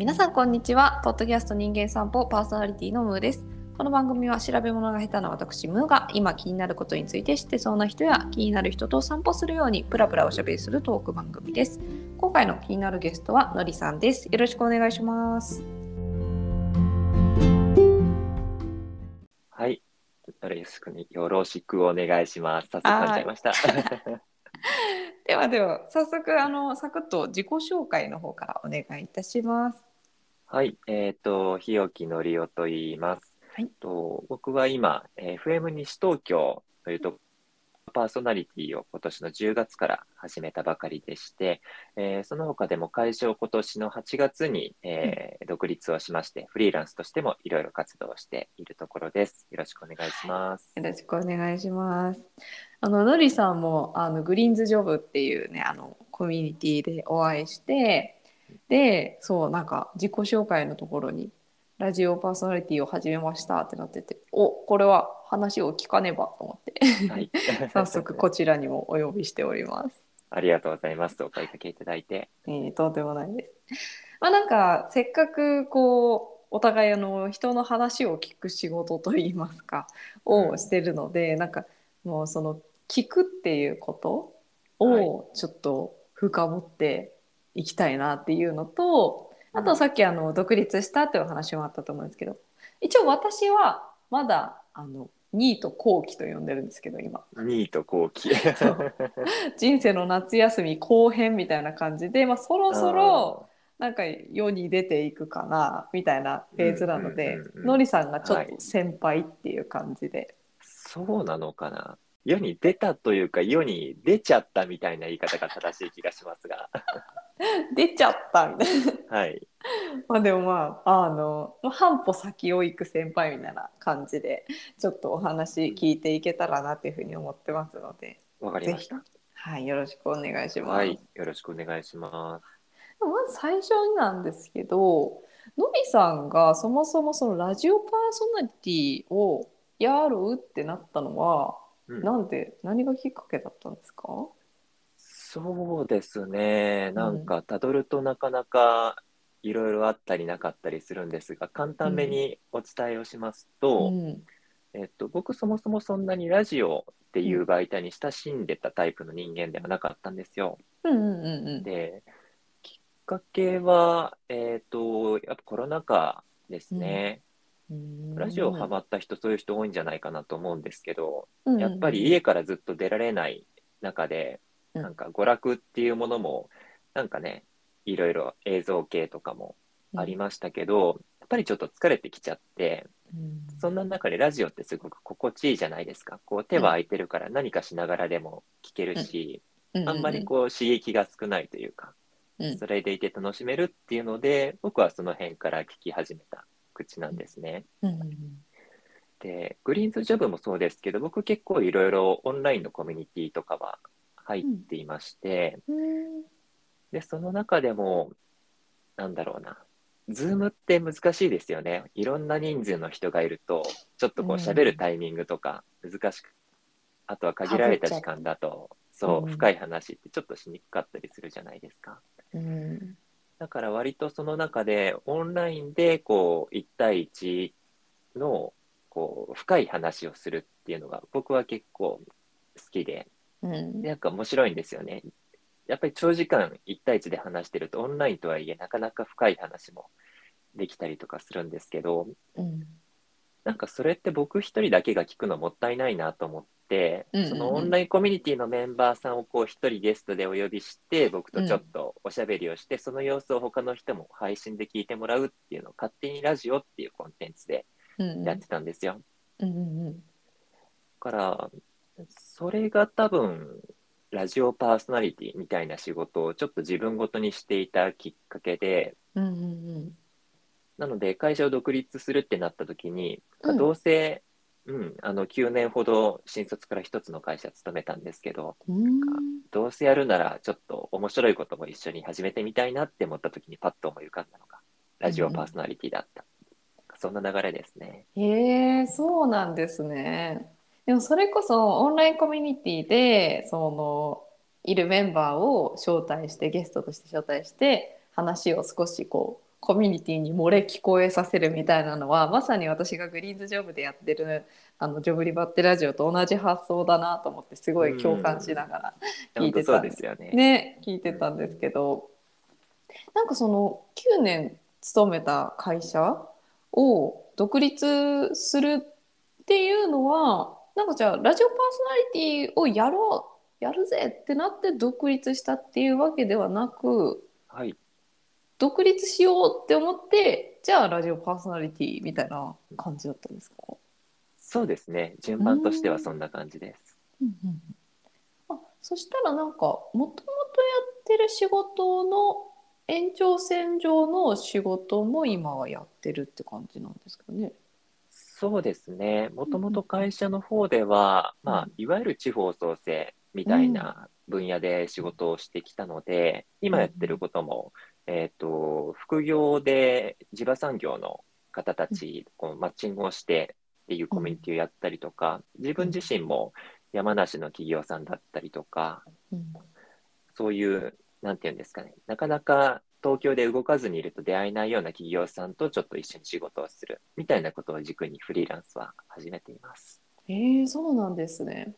皆さんこんにちは。ポッドキャスト人間散歩パーソナリティのムーです。この番組は調べ物が下手な私ムーが今気になることについて知ってそうな人や気になる人と散歩するようにプラプラおしゃべりするトーク番組です。今回の気になるゲストはのりさんです。よろしくお願いします。はい。よろしくねよろしくお願いします。早速始めました。ではでは早速あのサクッと自己紹介の方からお願いいたしますはい。えっ、と、日置のりおと言います。はいと僕は今、えー FM 西東京というとパーソナリティを今年の10月から始めたばかりでして、えーその他でも会社を今年の8月に、えー独立をしまして、フリーランスとしてもいろいろ活動しているところです。よろしくお願いします。よろしくお願いします。あののりさんもあのグリーンズジョブっていうねあのコミュニティでお会いしてでそうなんか自己紹介のところにラジオパーソナリティを始めましたってなってておこれは話を聞かねばと思ってはい。早速こちらにもお呼びしております。ありがとうございます。お声かけいただいて。えーとんでもないです。まあなんかせっかくこうお互いあの人の話を聞く仕事といいますかをしてるので、なんかもうその聞くっていうことをちょっと深掘っていきたいなっていうのと、あとさっきあの独立したっていうお話もあったと思うんですけど一応私はまだあのニート後期と呼んでるんですけど今。ニート後期。人生の夏休み後編みたいな感じで、まあ、そろそろなんか世に出ていくかなみたいなフェーズなので、のりさんがちょっはい。と先輩っていう感じで、そうなのかな。世に出たというか、世に出ちゃったみたいな言い方が正しい気がしますが。出ちゃったみたいなはい。まあでもまああのまあ半歩先を行く先輩みたいな感じでちょっとお話聞いていけたらなっていうふうに思ってますので、わかりました。はい、よろしくお願いします。はい。よろしくお願いします。まず最初になんですけどのりさんがそもそもそのラジオパーソナリティをやるってなったのは、うんなんで何がきっかけだったんですか？そうですね。なんか、たどるとなかなかいろいろあったりなかったりするんですが、簡単めにお伝えをしますと、うん。えっと、僕そもそもそんなにラジオっていう媒体に親しんでたタイプの人間ではなかったんですよ。うんうんうんで、きっかけは、えっ、と、やっぱコロナ禍ですね。うんラジオハマった人、そういう人多いんじゃないかなと思うんですけど、うんやっぱり家からずっと出られない中で、うん。なんか娯楽っていうものも、なんかね、いろいろ映像系とかもありましたけど、やっぱりちょっと疲れてきちゃって、うん。そんな中でラジオってすごく心地いいじゃないですか。こう手は空いてるから何かしながらでも聞けるし、あんまりこう刺激が少ないというか、うん。それでいて楽しめるっていうので、僕はその辺から聞き始めた口なんですね。うんうんで、グリーンズジョブもそうですけど、僕結構いろいろオンラインのコミュニティとかは入っていまして、うんで、その中でも、なんだろうな、ズームって難しいですよね。いろんな人数の人がいると、ちょっとこううん喋るタイミングとか難しく、あとは限られた時間だと、そうう、ん深い話ってちょっとしにくかったりするじゃないですか。うんだから割とその中でオンラインでこう1対1のこう深い話をするっていうのが僕は結構好きで、うんなんか面白いんですよね。やっぱり長時間1対1で話してるとオンラインとはいえなかなか深い話もできたりとかするんですけど、うんなんかそれって僕一人だけが聞くのもったいないなと思って、うんうんうん。そのオンラインコミュニティのメンバーさんをこう一人ゲストでお呼びして、僕とちょっとおしゃべりをして、その様子を他の人も配信で聞いてもらうっていうのを勝手にラジオっていうコンテンツでうんやってたんですよ。うんうんだから、それが多分、ラジオパーソナリティみたいな仕事をちょっと自分ごとにしていたきっかけで、うんうんなので会社を独立するってなった時に、うん。どうせ、うん、あの9年ほど新卒から一つの会社勤めたんですけど、うんどうせやるならちょっと面白いことも一緒に始めてみたいなって思った時にパッと思い浮かんだのが、ラジオパーソナリティだった。そんな流れですね。へえそうなんですね。でもそれこそオンラインコミュニティでそのいるメンバーを招待してゲストとして招待して話を少しこうコミュニティに漏れ聞こえさせるみたいなのはまさに私がグリーンズジョブでやってるあのジョブリバってラジオと同じ発想だなと思ってすごい共感しながら聞いてたんですよね。ね聞いてたんですけどなんかその9年勤めた会社を独立するっていうのはなんかじゃあラジオパーソナリティをやろうやるぜってなって独立したっていうわけではなくはい。独立しようって思ってじゃあラジオパーソナリティみたいな感じだったんですか、そうですね。順番としてはそんな感じです。あそしたらなんかもともとやってる仕事の延長線上の仕事も今はやってるって感じなんですかね？そうですね。もともと会社の方では、うんまあ、いわゆる地方創生みたいな分野で仕事をしてきたので、今やってることも、えっと、副業で地場産業の方たち、こうマッチングをしてっていうコミュニティをやったりとか、自分自身も山梨の企業さんだったりとか、うんそういう、なんていうんですかね、なかなか東京で動かずにいると出会えないような企業さんとちょっと一緒に仕事をするみたいなことを軸にフリーランスは始めています。えー、そうなんですね。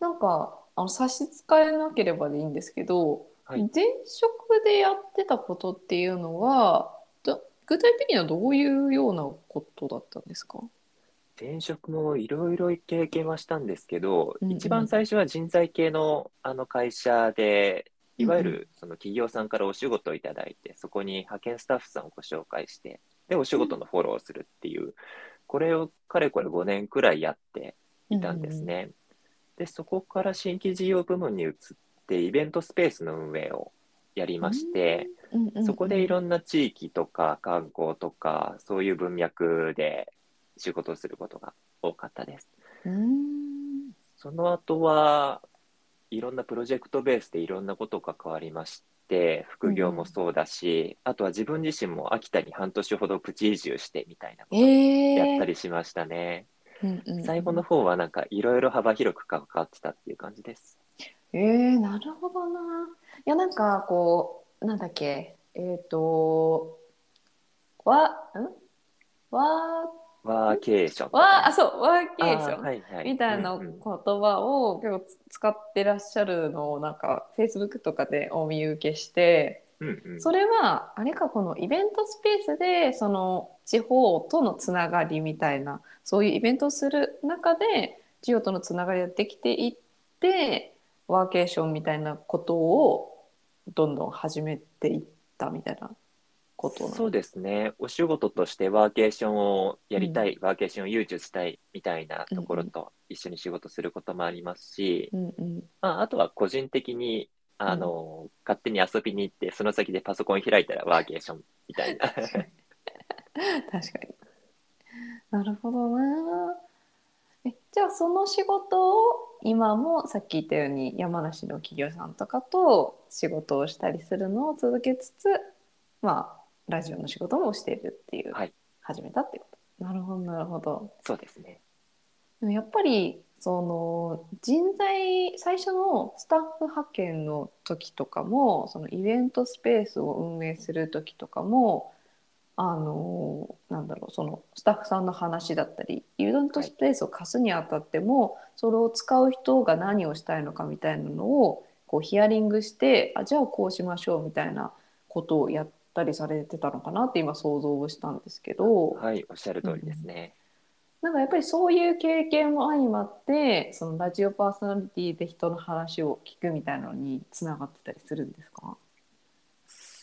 なんかあの差し支えなければでいいんですけど、はい。前職でやってたことっていうのはど具体的にはどういうようなことだったんですか？前職もいろいろ経験はしたんですけど、うんうん。一番最初は人材系のあの会社で、いわゆうんうるその企業さんからお仕事をいただいて、そこに派遣スタッフさんをご紹介して、で、お仕事のフォローをするっていう、これをかれこれ5年くらいやっていたんですね。で、そこから新規事業部門に移って、イベントスペースの運営をやりまして、うんうんうんそこでいろんな地域とか観光とか、そういう文脈で仕事をすることが多かったです。うんその後はいろんなプロジェクトベースでいろんなことが変わりまして、副業もそうだし、あとは自分自身も秋田に半年ほどプチ移住してみたいなことをえーやったりしましたね。うんうんうん最後の方はなんかいろいろ幅広く関わってたっていう感じです。えー、なるほどな。いやなんかこうなんだっけ？えっ、とわん？わワーケーションとわあそうワーケーション、はいはい。みたいな言葉を結構つ使ってらっしゃるのをなんか Facebook とかでお見受けしてうんうん。それはあれかこのイベントスペースでその地方とのつながりみたいなそういうイベントをする中で地方とのつながりができていってワーケーションみたいなことをどんどん始めていったみたいなことなの？そうですね。お仕事としてワーケーションをやりたい、ワーケーションを誘致したいみたいなところと一緒に仕事することもありますし、うんうんまあ、あとは個人的に、あの、勝手に遊びに行って、その先でパソコン開いたらワーケーションみたいな。確かに。なるほどな。えじゃあその仕事を今もさっき言ったように山梨の企業さんとかと仕事をしたりするのを続けつつまあラジオの仕事もしているっていう、はい始めたっていうこと？なるほどなるほど。そうですね。でもやっぱりその人材最初のスタッフ派遣の時とかもそのイベントスペースを運営する時とかもあのなんだろうそのスタッフさんの話だったりイベントスペースを貸すにあたっても、それを使う人が何をしたいのかみたいなのをこうヒアリングしてあじゃあこうしましょうみたいなことをやったりされてたのかなって今想像をしたんですけど。はい、おっしゃる通りですね。なんかやっぱりそういう経験も相まってそのラジオパーソナリティで人の話を聞くみたいなのにつながってたりするんですか？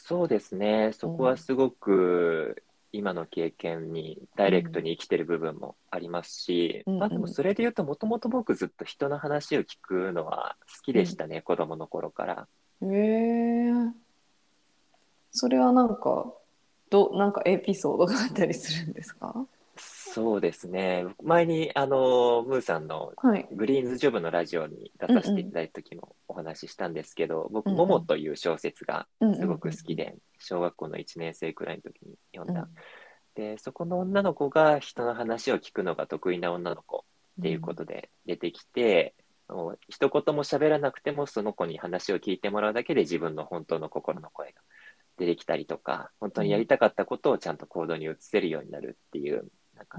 そうですね。そこはすごく今の経験にダイレクトに生きてる部分もありますし、うん。まあでもそれで言うともともと僕ずっと人の話を聞くのは好きでしたね、子供の頃から。へえそれはなんかどなんかエピソードがあったりするんですか？そうですね。前にあのムーさんのはいグリーンズジョブのラジオに出させていただいた時もお話ししたんですけど、僕、うんうんモモという小説がうんすごく好きで、小学校の1年生くらいの時に読んだ。うんで、そこの女の子が人の話を聞くのが得意な女の子っていうことで出てきて、もう一言も喋らなくてもその子に話を聞いてもらうだけで自分の本当の心の声が出てきたりとか、本当にやりたかったことをちゃんと行動に移せるようになるっていう、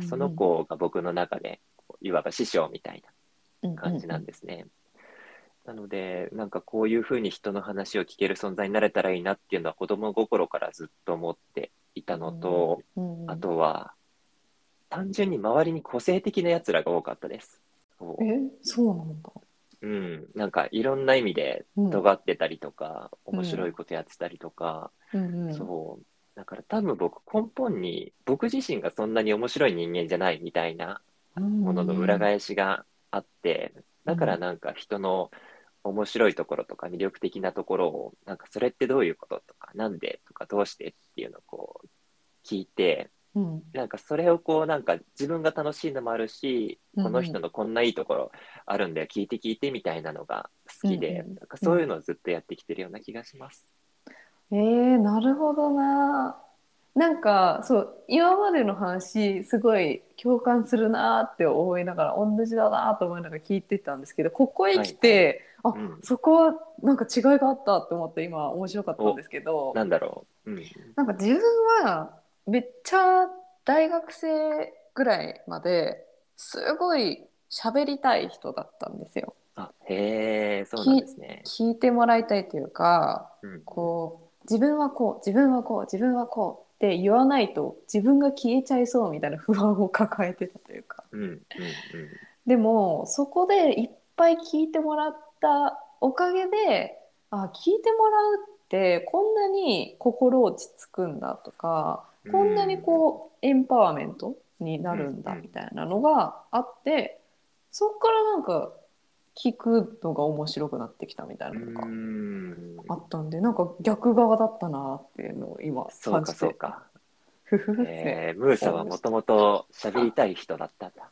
かその子が僕の中で、いわば師匠みたいな感じなんですね。なので、なんかこういうふうに人の話を聞ける存在になれたらいいなっていうのは子供心からずっと思っていたのと、うんうん。あとは、単純に周りに個性的な奴らが多かったです。そう。えそうなんだ。うん、なんかいろんな意味でうん。尖ってたりとか、うん。面白いことやってたりとか、うんうん、そう。だから多分僕根本に僕自身がそんなに面白い人間じゃないみたいなものの裏返しがあって、だからなんか人の面白いところとか魅力的なところを、なんかそれってどういうこととか、なんでとかどうしてっていうのをこう聞いて、うん。なんかそれをこうなんか自分が楽しいのもあるし、うん。この人のこんないいところあるんだよ、聞いて聞いてみたいなのが好きで、うんうん。なんかそういうのをずっとやってきてるような気がします。えー、なるほどな。なんかそう今までの話すごい共感するなって思いながら同じだなと思いながら聞いてたんですけどここへ来て、あ、うんそこはなんか違いがあったって思って今面白かったんですけどなんだろう。うん。なんか自分はめっちゃ大学生ぐらいまですごい喋りたい人だったんですよ。あ、へえ、そうなんですね。聞いてもらいたいというかうん。こう自分はこう自分はこう自分はこうって言わないと自分が消えちゃいそうみたいな不安を抱えてたというかうん。うん。うん。でもそこでいっぱい聞いてもらったおかげであ聞いてもらうってこんなに心落ち着くんだとかこんなにこうエンパワーメントになるんだうんみたいなのがあってそこからなんか聞くのが面白くなってきたみたいなのがうん。あったんでなんか逆側だったなっていうのを今そうか、感じてそうか。ふふふってえー、ムーさんはもともと喋りたい人だったんだ。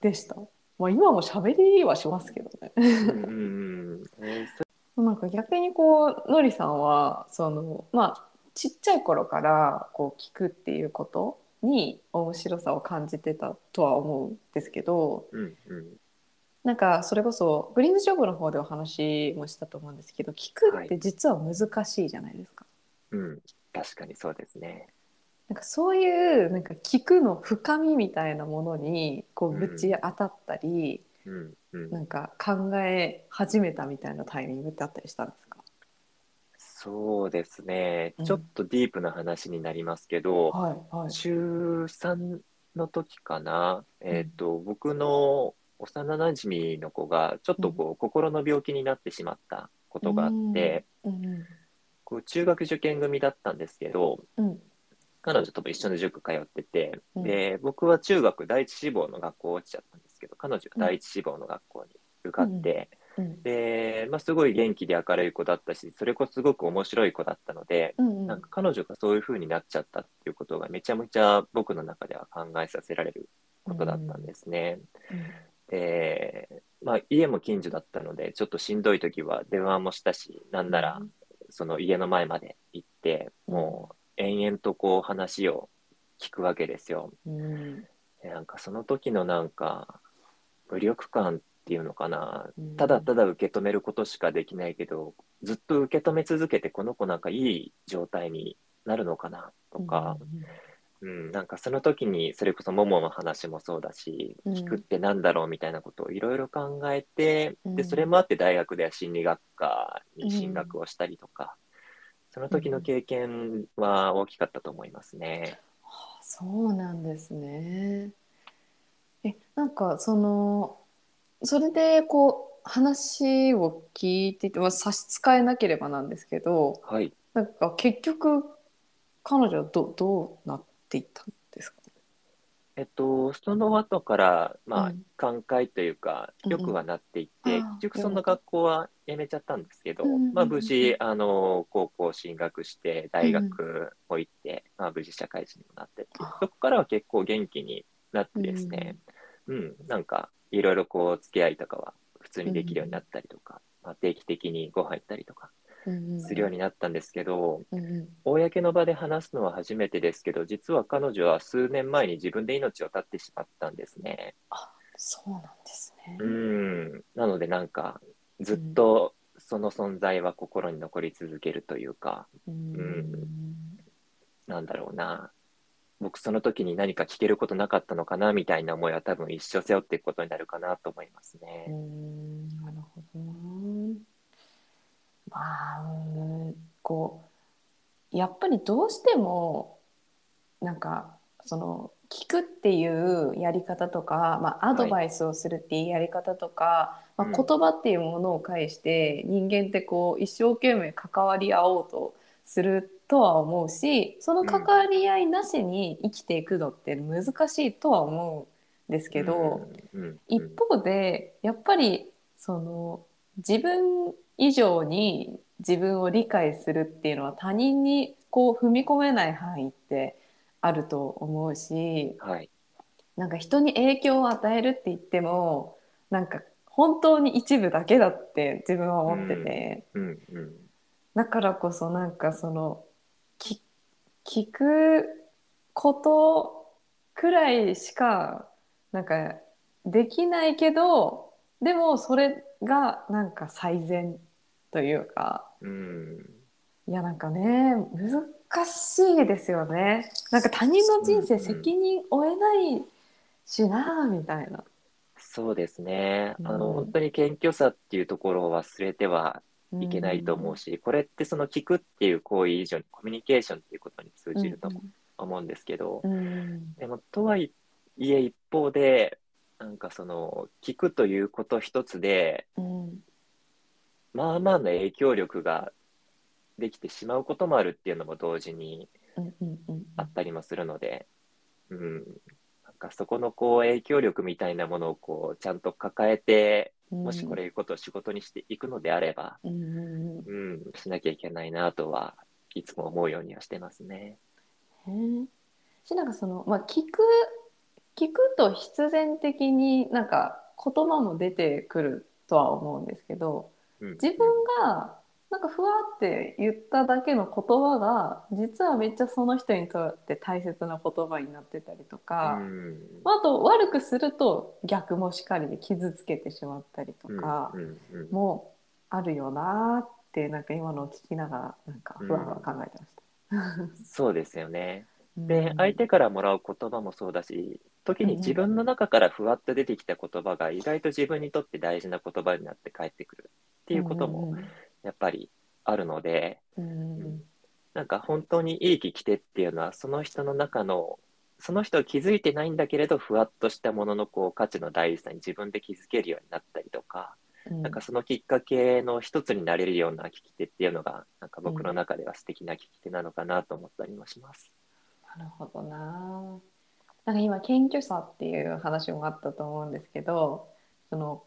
でした。まあ今も喋りはしますけどね。うん。えーそなんか逆にこうのりさんはそのまあちっちゃい頃からこう聞くっていうことに面白さを感じてたとは思うんですけどうんうん。なんかそれこそグリーンズジョブの方でお話もしたと思うんですけど聞くって実は難しいじゃないですか。うん。確かにそうですね。なんかそういうなんか聞くの深みみたいなものにこうぶち当たったり、うんうん。なんか考え始めたみたいなタイミングってあったりしたんですか？そうですねうん。ちょっとディープな話になりますけど、はいはい。中3の時かな、えっ、と、僕の幼なじみの子が、ちょっとこう、心の病気になってしまったことがあって、うん。こう中学受験組だったんですけど、うん。彼女とも一緒の塾通ってて、うん。で、僕は中学第一志望の学校落ちちゃったんですけど、彼女は第一志望の学校に受かって、うん。で、まあ、すごい元気で明るい子だったし、それこそすごく面白い子だったので、うんなんか彼女がそういう風になっちゃったっていうことがめちゃめちゃ僕の中では考えさせられることだったんですね。で、まあ、家も近所だったので、ちょっとしんどい時は電話もしたし、なんならその家の前まで行って、もう延々とこう話を聞くわけですよ。うん。でなんかその時のなんか無力感っていうのかな、うん。ただただ受け止めることしかできないけど、ずっと受け止め続けてこの子なんかいい状態になるのかなとか、うん、なんかその時にそれこそモモの話もそうだし、うん聞くってなんだろうみたいなことをいろいろ考えて、うんで、それもあって大学では心理学科に進学をしたりとか、その時の経験は大きかったと思いますね。あそうなんですね。えなんかそのそれでこう話を聞いてて、まあ、差し支えなければなんですけどはい。なんか結局彼女はどどうなっていったんですか？えっと、その後から、まあうん、寛解というか、うん。うん良くはなっていって、あー結局その学校は辞めちゃったんですけど、うんうんうん。まあ、無事、あの、高校進学して、大学も行って、まあ、無事社会人にもなってそこからは結構元気になってですね、うん、なんか、いろいろこう、付き合いとかは普通にできるようになったりとか、まあ、定期的にご飯行ったりとかするようになったんですけど、うんうん公の場で話すのは初めてですけど、実は彼女は数年前に自分で命を絶ってしまったんですね。そうなんですね。うん。なのでなんか、ずっとその存在は心に残り続けるというか、うんなんだろうな、僕その時に何か聞けることなかったのかなみたいな思いは多分一生背負っていくことになるかなと思いますうね。んなるほどあ、うんこうやっぱりどうしてもなんかその聞くっていうやり方とか、まあ、アドバイスをするっていうやり方とか、うん。まあ、言葉っていうものを介して人間ってこう一生懸命関わり合おうとするとは思うしその関わり合いなしに生きていくのって難しいとは思うんですけど。うん、うん。一方でやっぱりその自分以上に自分を理解するっていうのは他人にこう踏み込めない範囲ってあると思うしはい、なんか人に影響を与えるって言ってもなんか本当に一部だけだって自分は思ってて、うんうんだからこそなんかそのき聞くことくらいしかなんかできないけどでもそれがなんか最善というか。うん。いやなんかね難しいですよね。なんか他人の人生うんうん責任負えないしなみたいな。そうですね。あの、うん本当に謙虚さっていうところを忘れてはいけないと思うし、これってその聞くっていう行為以上にコミュニケーションっていうことに通じると思うんですけど、うんうん。でもとはいえ一方で、なんかその聞くということ一つで、うんまあまあの影響力ができてしまうこともあるっていうのも同時にあったりもするので、うん、なんかそこのこう影響力みたいなものをこうちゃんと抱えて、もしこれいうことを仕事にしていくのであれば、うんうんしなきゃいけないなとはいつも思うようにはしてますね。へなんかそのまあ聞く聞くと必然的になんか言葉も出てくるとは思うんですけどうん、自分がなんかふわって言っただけの言葉が実はめっちゃその人にとって大切な言葉になってたりとうか、あ、あと悪くすると逆もしかりで傷つけてしまったりとかうんうんうん。もあるよなーってなんか今のを聞きながらなんかふわふわ考えてました。そうですよね。うん、で相手からもらう言葉もそうだし、時に自分の中からふわっと出てきた言葉が意外と自分にとって大事な言葉になって返ってくるっていうこともやっぱりあるので、うんうんうんなんか本当にいい聞き手っていうのはその人の中のその人は気づいてないんだけれどふわっとしたもののこう価値の大事さに自分で気づけるようになったりとか、うんなんかそのきっかけの一つになれるような聞き手っていうのがなんか僕の中では素敵な聞き手なのかなと思ったりもします。なるほどな。なんか今謙虚さっていう話もあったと思うんですけど、その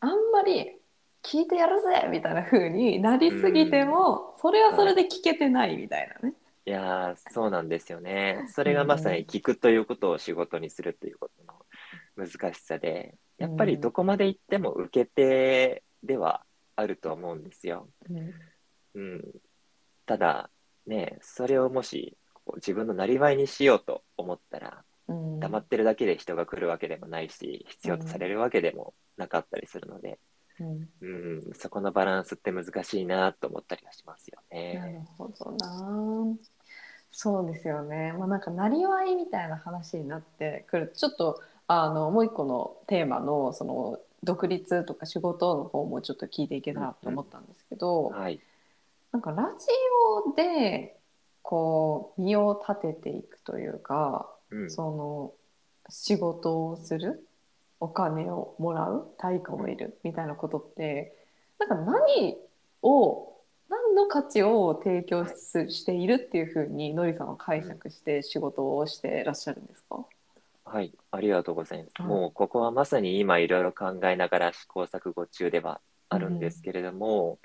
あんまり聞いてやるぜみたいな風になりすぎても、それはそれで聞けてないみたいなね。いやーそうなんですよね。それがまさに聞くということを仕事にするということの難しさで、やっぱりどこまで行っても受け手ではあると思うんですよ。うんうん、ただ、ね、それをもし自分のなりわいにしようと思ったら、うん黙ってるだけで人が来るわけでもないし、必要とされるわけでもなかったりするので、うんうん、そこのバランスって難しいなと思ったりはしますよなるね。ほどな。そうですよね。まあなんかなりわいみたいな話になってくるとちょっとあのもう一個のテーマのその独立とか仕事の方もちょっと聞いていけたらと思ったんですけど、はい。なんかラジオでこう身を立てていくというか、うん、その仕事をするお金をもらう対価を得るみたいなことってなんか何を何の価値を提供すしているっていうふうにのりさんは解釈して仕事をしてらっしゃるんですか、はい、ありがとうございます。はいもうここはまさに今いろいろ考えながら試行錯誤中ではあるんですけれども、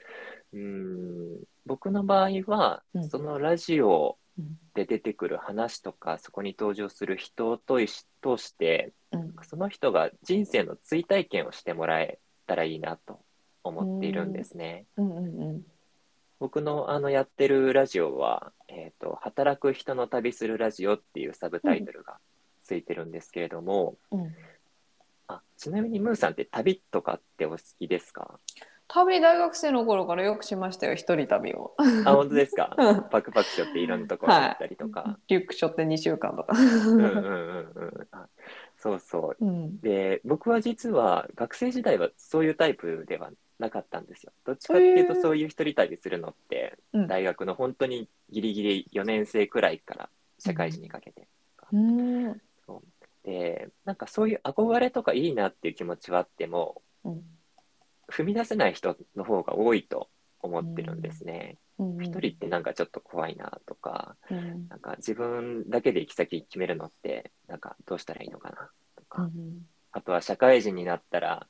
うーん、僕の場合は、うん。そのラジオうんで出てくる話とか、そこに登場する人といし通して、うん。その人が人生の追体験をしてもらえたらいいなと思っているんですね。うんうん。僕のあのやってるラジオは、えーと、働く人の旅するラジオっていうサブタイトルがついてるんですけれども、うん。うん。あちなみにムーさんって旅とかってお好きですか？旅大学生の頃からよくしましたよ一人旅を。あ、本当ですか？うん。パクパクしょっていろんなところ行ったりとか。リュック背負って2週間とか。うんうんうんうん。あそうそう。うん。で、僕は実は学生時代はそういうタイプではなかったんですよ。どっちかっていうとそういう一人旅するのって、うん。大学の本当にギリギリ4年生くらいから社会人にかけて。うん。で、なんかそういう憧れとかいいなっていう気持ちはあっても、うん踏み出せない人の方が多いと思ってるんですね。うん。一人ってなんかちょっと怖いなとか、うん。なんか自分だけで行き先決めるのって、なんかどうしたらいいのかなとか、うん。あとは社会人になったら、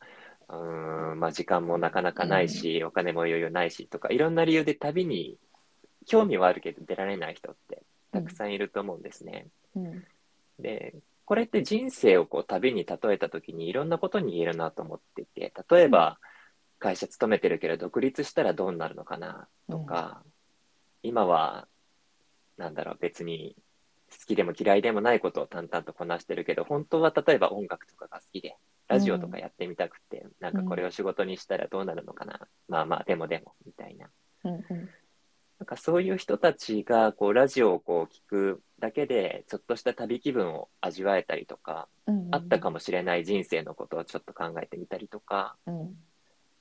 うーん、まあ時間もなかなかないし、お金も余裕ないしとか、いろんな理由で旅に興味はあるけど出られない人ってたくさんいると思うんですね。うん。で、これって人生をこう旅に例えた時にいろんなことに言えるなと思ってて、例えば会社勤めてるけど独立したらどうなるのかなとか、今はなんだろう別に好きでも嫌いでもないことを淡々とこなしてるけど本当は例えば音楽とかが好きでラジオとかやってみたくて、なんかこれを仕事にしたらどうなるのかな、まあまあでもでもみたいな。うんうん。なんかそういう人たちがこうラジオをこう聞くだけでちょっとした旅気分を味わえたりとか、うん。あったかもしれない人生のことをちょっと考えてみたりとかうん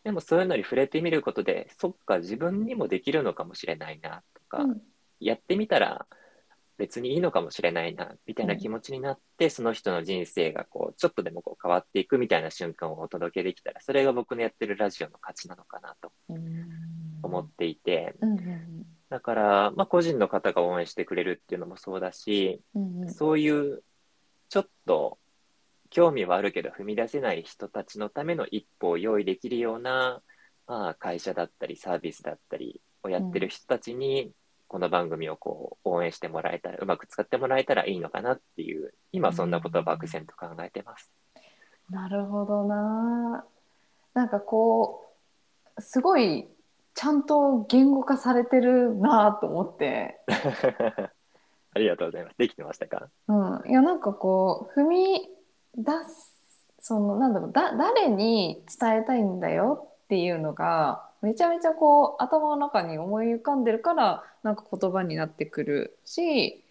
でもそういうのに触れてみることでそっか自分にもできるのかもしれないなとか、うん。やってみたら別にいいのかもしれないなみたいな気持ちになって、その人の人生がこうちょっとでもこう変わっていくみたいな瞬間をお届けできたらそれが僕のやってるラジオの価値なのかなとうん。思っていて、うんうん。だから、まあ、個人の方が応援してくれるっていうのもそうだし、うんうん。そういうちょっと興味はあるけど踏み出せない人たちのための一歩を用意できるような、まあ、会社だったりサービスだったりをやってる人たちに、この番組をこう応援してもらえたら、うまく使ってもらえたらいいのかなっていう、今そんなことを漠然と考えてます。なるほどな。なんかこうすごいちゃんと言語化されてるなと思って、ありがとうございます。できてましたか？うん、いやなんかこう踏み出すそのなんだろうだ誰に伝えたいんだよっていうのがめちゃめちゃこう頭の中に思い浮かんでるからなんか言葉になってくるし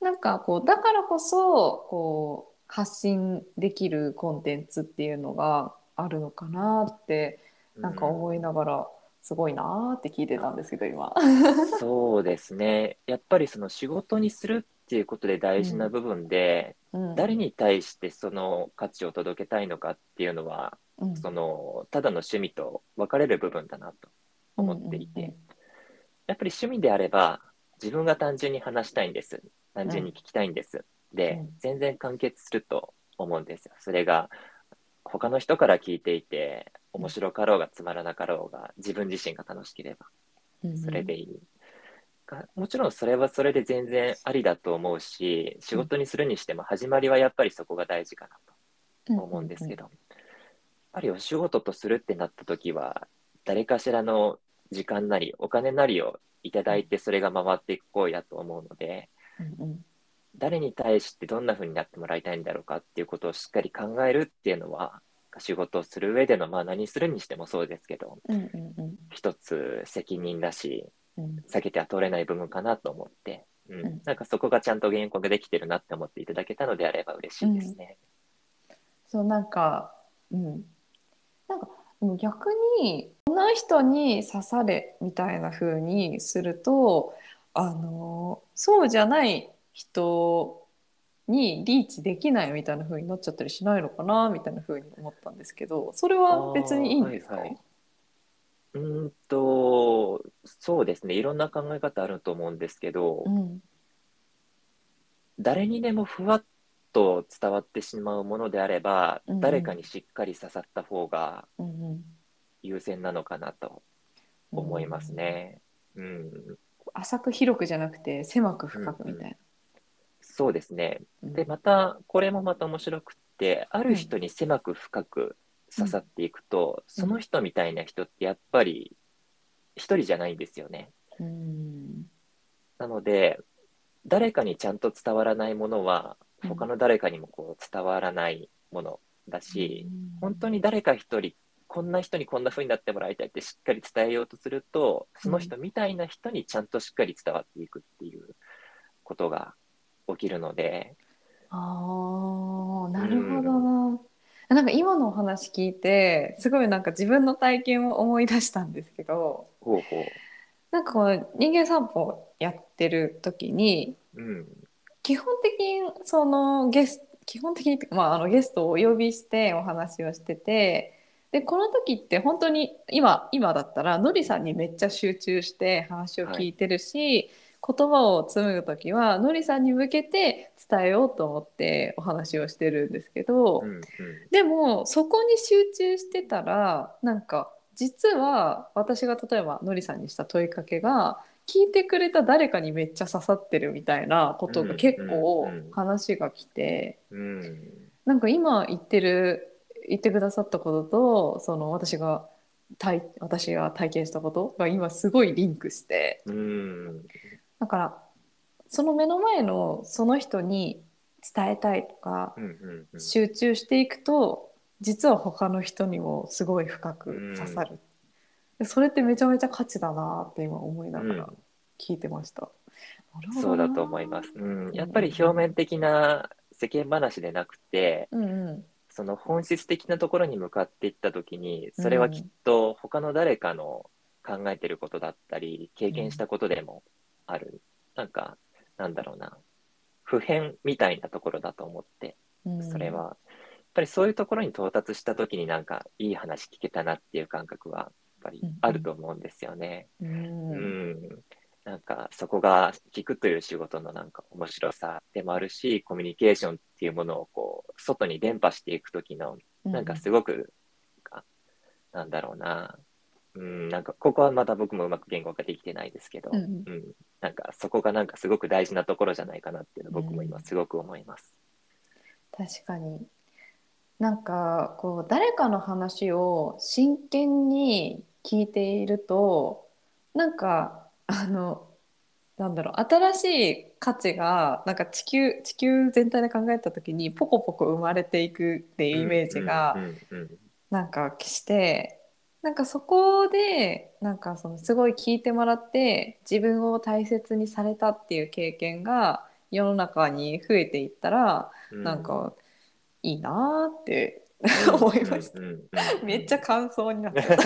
なんかこうだからこそこう発信できるコンテンツっていうのがあるのかなってなんか思いながらすごいなーって聞いてたんですけど今。そうですね。やっぱりその仕事にするっていうことで大事な部分で、うん。誰に対してその価値を届けたいのかっていうのは、うん。そのただの趣味と分かれる部分だなと思っていて、うんうんやっぱり趣味であれば自分が単純に話したいんです。単純に聞きたいんです、で、うん。全然完結すると思うんですよ。それが他の人から聞いていて面白かろうがつまらなかろうが自分自身が楽しければ。うん。それでいい。がもちろんそれはそれで全然ありだと思うし仕事にするにしても始まりはやっぱりそこが大事かなと思うんですけど、やっぱりお仕事とするってなった時は誰かしらの時間なりお金なりをいただいてそれが回っていく行為だと思うので誰に対してどんな風になってもらいたいんだろうかっていうことをしっかり考えるっていうのは仕事をする上でのまあ何するにしてもそうですけどうんうんうん。一つ責任だしうん避けては通れない部分かなと思って、うん。うん。なんかそこがちゃんと原稿ができてるなって思っていただけたのであれば嬉しいですね。そうなんかうん。なんか逆にこの人に刺されみたいな風にするとあのそうじゃない人にリーチできないみたいな風になっちゃったりしないのかなみたいな風に思ったんですけどそれは別にいいんですか、あーはいはいうーんとそうですね。いろんな考え方あると思うんですけど、うん。誰にでもふわっと伝わってしまうものであれば、うんうん。誰かにしっかり刺さった方がうんうん。優先なのかなと思いますね。うん、浅く広くじゃなくて狭く深くみたいそうですね。な。でまたこれもまた面白くってある人に狭く深く刺さっていくと、その人みたいな人ってやっぱり一人じゃないんですよね。うん。なので誰かにちゃんと伝わらないものはうん他の誰かにもこう伝わらないものだし、本当に誰か一人こんな人にこんな風になってもらいたいってしっかり伝えようとすると、その人みたいな人にちゃんとしっかり伝わっていくっていうことが起きるので、ああ、なるほど。な。なんか今のお話聞いて、すごいなんか自分の体験を思い出したんですけど、ほうほなんかこう人間散歩やってる時に、う。うん。基本的にそのゲス基本的にまあ、あのゲストをお呼びしてお話をしててでこの時って本当に今今だったらのりさんにめっちゃ集中して話を聞いてるし、言葉を紡ぐ時はのりさんに向けて伝えようと思ってお話をしてるんですけど、うんうん。でもそこに集中してたらなんか実は私が例えばのりさんにした問いかけが聞いてくれた誰かにめっちゃ刺さってるみたいなことが結構うんうんうん話が来て、うん。なんか今言ってる言ってくださったこととその私が体私が体験したことが今すごいリンクしてうん。だからその目の前のその人に伝えたいとかうんうんうん。集中していくと実は他の人にもすごい深く刺さる、でそれってめちゃめちゃ価値だなって今思いながら聞いてました、なるほどな。そうだと思います。うん。やっぱり表面的な世間話でなくて、うんうん。その本質的なところに向かっていったときに、それはきっと他の誰かの考えてることだったり、経験したことでもある。なんか、なんだろうな。普遍みたいなところだと思って、うんそれは。やっぱりそういうところに到達したときになんかいい話聞けたなっていう感覚はやっぱりあると思うんですよね。ううんん。なんかそこが聞くという仕事のなんか面白さでもあるし、コミュニケーションっていうものをこう、外に伝播していくときのなんかすごく、あなんだろうな。うん、なんかここはまだ僕もうまく言語化できてないですけど、ううん。ん、なんかそこがなんかすごく大事なところじゃないかなっていうのを僕も今すごく思います。確かに。なんかこう誰かの話を真剣に聞いているとなんかあのなんだろう新しい価値がなんか地球地球全体で考えた時にポコポコ生まれていくっていうイメージがうんうんうんなんかしてなんかそこでなんかそのすごい聞いてもらって自分を大切にされたっていう経験が世の中に増えていったらうん。なんかいいなーってうん。思いました。めっちゃ感想になってた。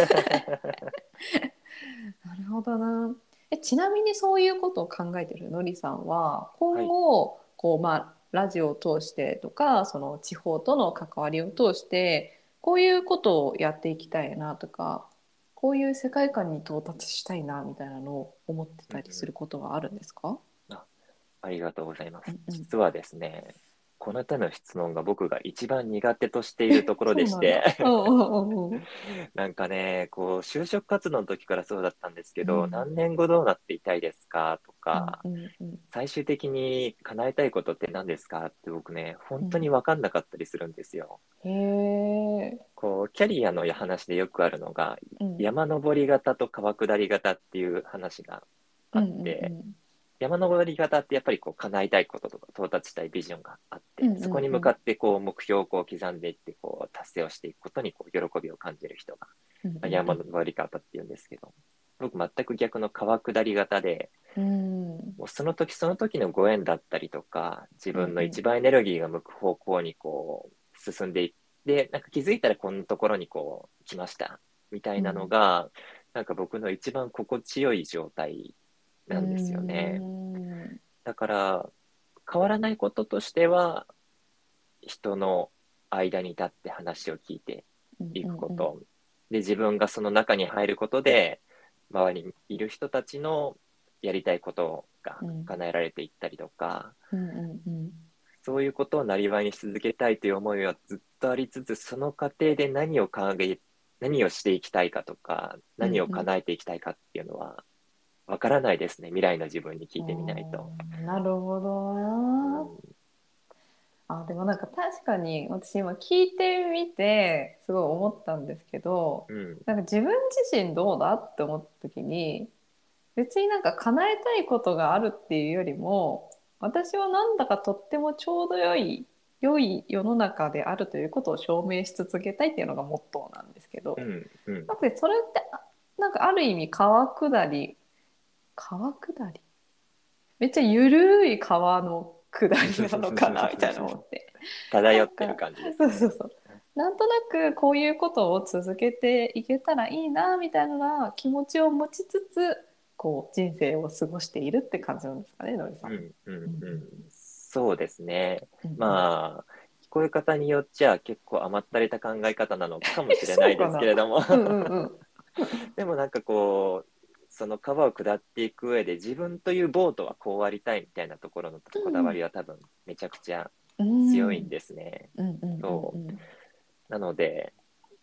なるほどなえちなみにそういうことを考えてるのりさんは今後、こうまあラジオを通してとかその地方との関わりを通してこういうことをやっていきたいなとかこういう世界観に到達したいなみたいなのを思ってたりすることはあるんですか、ありがとうございます。実はですね、この手の質問が僕が一番苦手としているところで して、なんかね、こう、就職活動の時からそうだったんですけど、うん。何年後どうなっていたいですかとか、うんうん最終的に叶えたいことって何ですかって僕ね、本当に分かんなかったりするんですよ。うんこう、キャリアの話でよくあるのが、うん、山登り型と川下り型っていう話があって、うんうん山登り型ってやっぱりこう叶えたいこととか到達したいビジョンがあって、うんうんうん。そこに向かってこう目標をこう刻んでいってこう達成をしていくことにこう喜びを感じる人が、うんうんまあ山登り方っていうんですけど僕全く逆の川下り型でうん。もうその時その時のご縁だったりとか自分の一番エネルギーが向く方向にこう進んでいってなんか気づいたらこんなところにこう来ましたみたいなのが、なんか僕の一番心地よい状態なんですよね。うん。だから変わらないこととしては人の間に立って話を聞いていくこと、で自分がその中に入ることで周りにいる人たちのやりたいことが叶えられていったりとか、うんうんうん。そういうことをなりわいにし続けたいという思いはずっとありつつその過程で何を考え何をしていきたいかとか何を叶えていきたいかっていうのはわからないですね未来の自分に聞いてみないと。なるほどな。あでもなんか確かに私今聞いてみてすごい思ったんですけどうん。なんか自分自身どうだって思った時に別になんか叶えたいことがあるっていうよりも私はなんだかとってもちょうど良い良い世の中であるということを証明し続けたいっていうのがモットーなんですけど、うんうん。だってそれってあなんかある意味川下り川下り？めっちゃゆるい川の下りなのかなみたいな思って。漂ってる感じですそうそうそう。なんとなくこういうことを続けていけたらいいなみたいな気持ちを持ちつつこう人生を過ごしているって感じなんですかねのりさ。うんんうんうん。そうですね。うんまあ聞こえ方によっちゃ結構甘ったれた考え方なのかもしれないですけれども。でもなんかこうその川を下っていく上で自分というボートはこうありたいみたいなところのこだわりは多分めちゃくちゃ強いんですね。なので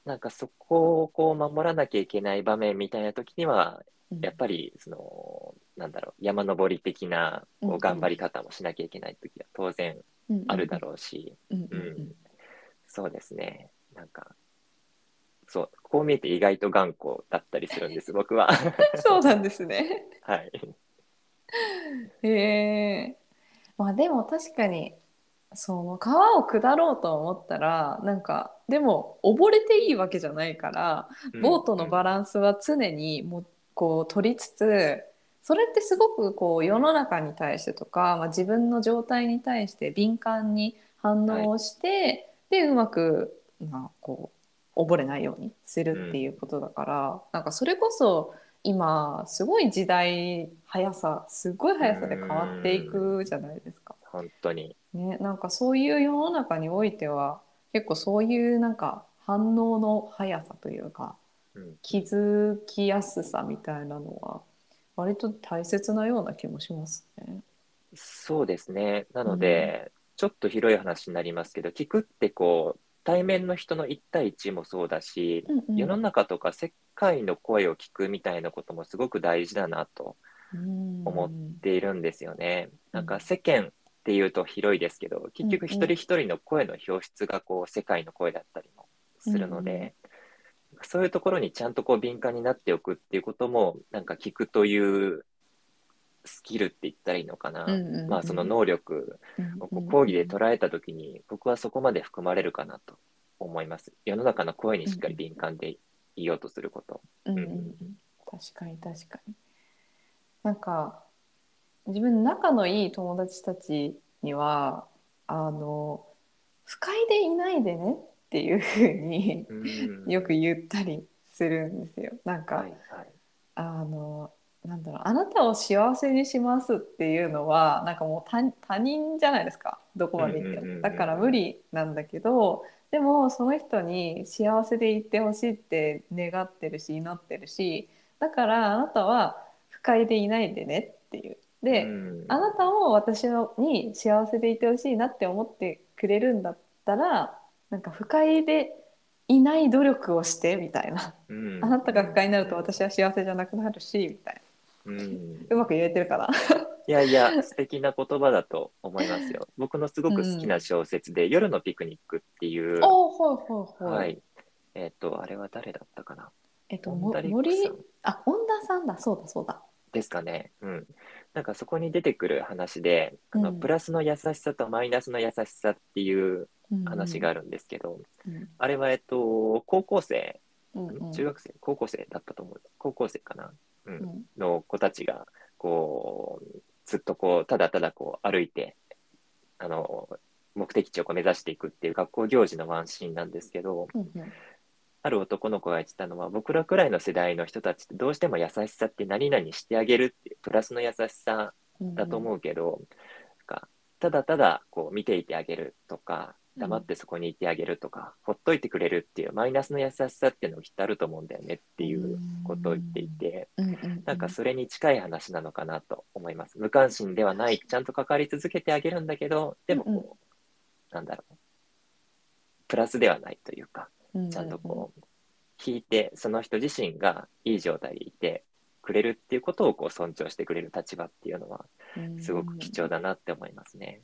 なんかそこをこう守らなきゃいけない場面みたいな時にはうん。やっぱりそのなんだろう山登り的なうんうん。こう頑張り方もしなきゃいけない時は当然あるだろうし、うんうんううんん。そうですね。なんかそうこう見えて意外と頑固だったりするんです僕は そうなんですね。はいへえ。まあでも確かにその川を下ろうと思ったらなんかでも溺れていいわけじゃないからボートのバランスは常にもこう取りつつそれってすごくこう世の中に対してとか、まあ、自分の状態に対して敏感に反応をして、でうまく、まあ、こう溺れないようにするっていうことだから、なんかそれこそ今すごい時代速さすごい速さで変わっていくじゃないですか。本当にね、なんかそういう世の中においては結構そういうなんか反応の速さというかうん気づきやすさみたいなのは割と大切なような気もしますね。そうですね。なので、ちょっと広い話になりますけど、聞くってこう、対面の人の1対1もそうだし、うんうん。世の中とか世界の声を聞くみたいなこともすごく大事だなとうん。思っているんですよね。うん。なんか世間っていうと広いですけど、結局うんうん一人一人の声の表出がこう世界の声だったりもするので、そういうところにちゃんとこう敏感になっておくっていうことも、なんか聞くというスキルって言ったらいいのかな。うんうんうんまあその能力うんを講義で捉えたときに、僕はそこまで含まれるかなと思います。世の中の声にしっかり敏感でいようとすること。うんうんうん確かに確かに。なんか自分仲のいい友達たちにはあの不快でいないでねっていうふうにうんよく言ったりするんですよ。なんか、はいはい。あのなんだろうあなたを幸せにしますっていうのはなんかもう他他人じゃないですかどこまでいっても。だから無理なんだけどでもその人に幸せでいってほしいって願ってるし祈ってるしだからあなたは不快でいないでねっていう。で、うん。あなたも私のに幸せでいてほしいなって思ってくれるんだったらなんか不快でいない努力をしてみたいな。うん。あなたが不快になると私は幸せじゃなくなるしみたいうん。なうまく言えてるかな？いやいや、素敵な言葉だと思いますよ。僕のすごく好きな小説で、夜のピクニックっていう、おはい。えっ、と、あれは誰だったかな？えっと森あ本田さんだ。そうだそうだ。ですかね。うん。なんかそこに出てくる話で、あのうんプラスの優しさとマイナスの優しさっていう話がある、るんですけど、うん。あれは、えっと、高校生、うんうん。中学生、高校生だったと思う。高校生かな、うん。うん。の子たちが、こう、ずっとこう、ただただこう、歩いて、あの、目的地をこう目指していくっていう学校行事のワンシーンなんですけど、うんうん。ある男の子が言ってたのは、僕らくらいの世代の人たちってどうしても優しさって何々してあげるってプラスの優しさうんだと思うけど、なんかただただこう見ていてあげるとか、黙ってそこにいてあげるとか、ほっといてくれるっていうマイナスの優しさっていうのもきっとあると思うんだよねっていうことを言っていて、うん。うんうんなんかそれに近い話なのかなと思います。無関心ではない、ちゃんと関わり続けてあげるんだけど、でもこう、うんうん。なんだろう、プラスではないというか、うんうんちゃんとこう、聞いて、その人自身がいい状態でいてくれるっていうことをこう尊重してくれる立場っていうのは、すごく貴重だなって思いますね。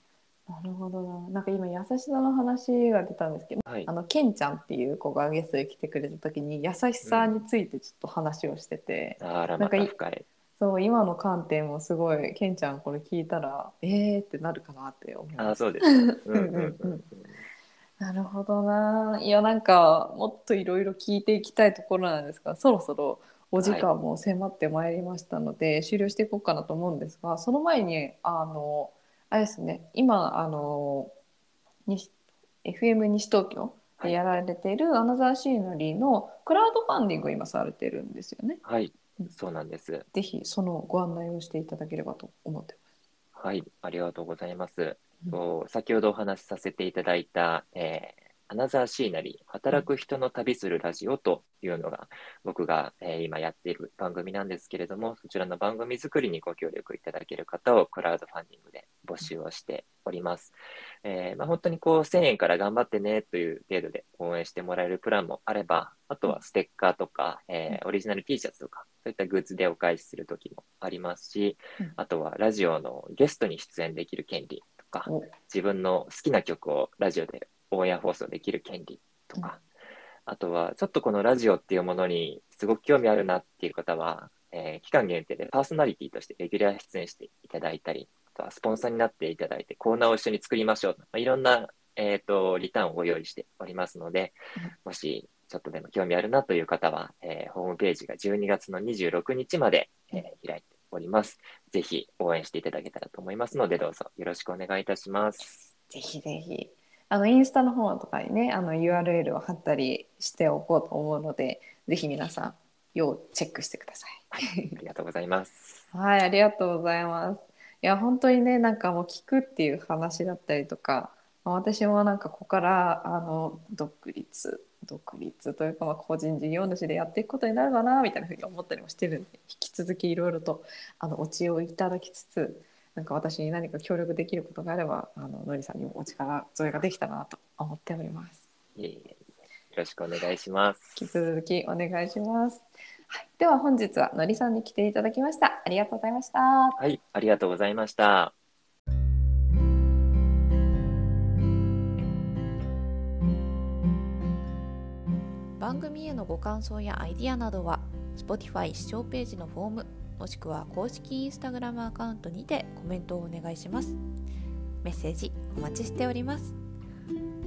なるほどななんか今優しさの話が出たんですけどはいあ。のケンちゃんっていう子がゲストで来てくれた時に優しさについてちょっと話をしてて、あら、まなんかいた深い。そう今の観点もすごいケンちゃんこれ聞いたらえーってなるかなって思いああ、ます。そうですか。うんうんうんうんうんうん。なるほどな。いやなんかもっといろいろ聞いていきたいところなんですが、そろそろお時間も迫ってまいりましたので、終了していこうかなと思うんですが、その前にあのあれですね、今あの西 FM 西東京でやられているアナザーシーナリーのクラウドファンディングを今されてるんですよね。はい、そうなんです。ぜひそのご案内をしていただければと思ってはい、ありがとうございます。うん。と先ほどお話しさせていただいた、えーアナザーシーナリー、働く人の旅するラジオというのが、僕が、えー今やっている番組なんですけれども、そちらの番組作りにご協力いただける方をクラウドファンディングで募集をしております。えーまあ、本当にこう1000円から頑張ってねという程度で応援してもらえるプランもあれば、あとはステッカーとか、えーオリジナル T シャツとか、そういったグッズでお返しするときもありますしうん、あとはラジオのゲストに出演できる権利とか、お。自分の好きな曲をラジオでオンエア放送できる権利とか、あとはちょっとこのラジオっていうものにすごく興味あるなっていう方は、えー期間限定でパーソナリティとしてレギュラー出演していただいたり、あとはスポンサーになっていただいてコーナーを一緒に作りましょうと、まあ、いろんな、えー、とリターンをご用意しておりますので、もしちょっとでも興味あるなという方は、えーホームページが12月の26日まで、えー開いております。ぜひ応援していただけたらと思いますので、どうぞよろしくお願いいたします。ぜひぜひあのインスタの方とかにねあの URL を貼ったりしておこうと思うのでぜひ皆さん要チェックしてください。ありがとうございます。はいありがとうございます。いや本当にねなんかもう聞くっていう話だったりとか、まあ私もなんかここからあの独立独立というかまあ個人事業主でやっていくことになるかなみたいなふうに思ったりもしてるんで引き続きいろいろとあのお知恵をいただきつつなんか私に何か協力できることがあればあののりさんにもお力添えができたらなと思っております。いえいえよろしくお願いします。引き続きお願いします。はい、では本日はのりさんに来ていただきました。ありがとうございました。はい、ありがとうございました。番組へのご感想やアイディアなどは Spotify 視聴ページのフォームもしくは公式 Instagram アカウントにてコメントをお願いします。メッセージお待ちしております。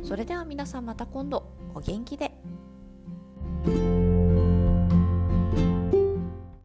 それでは皆さんまた今度。お元気で。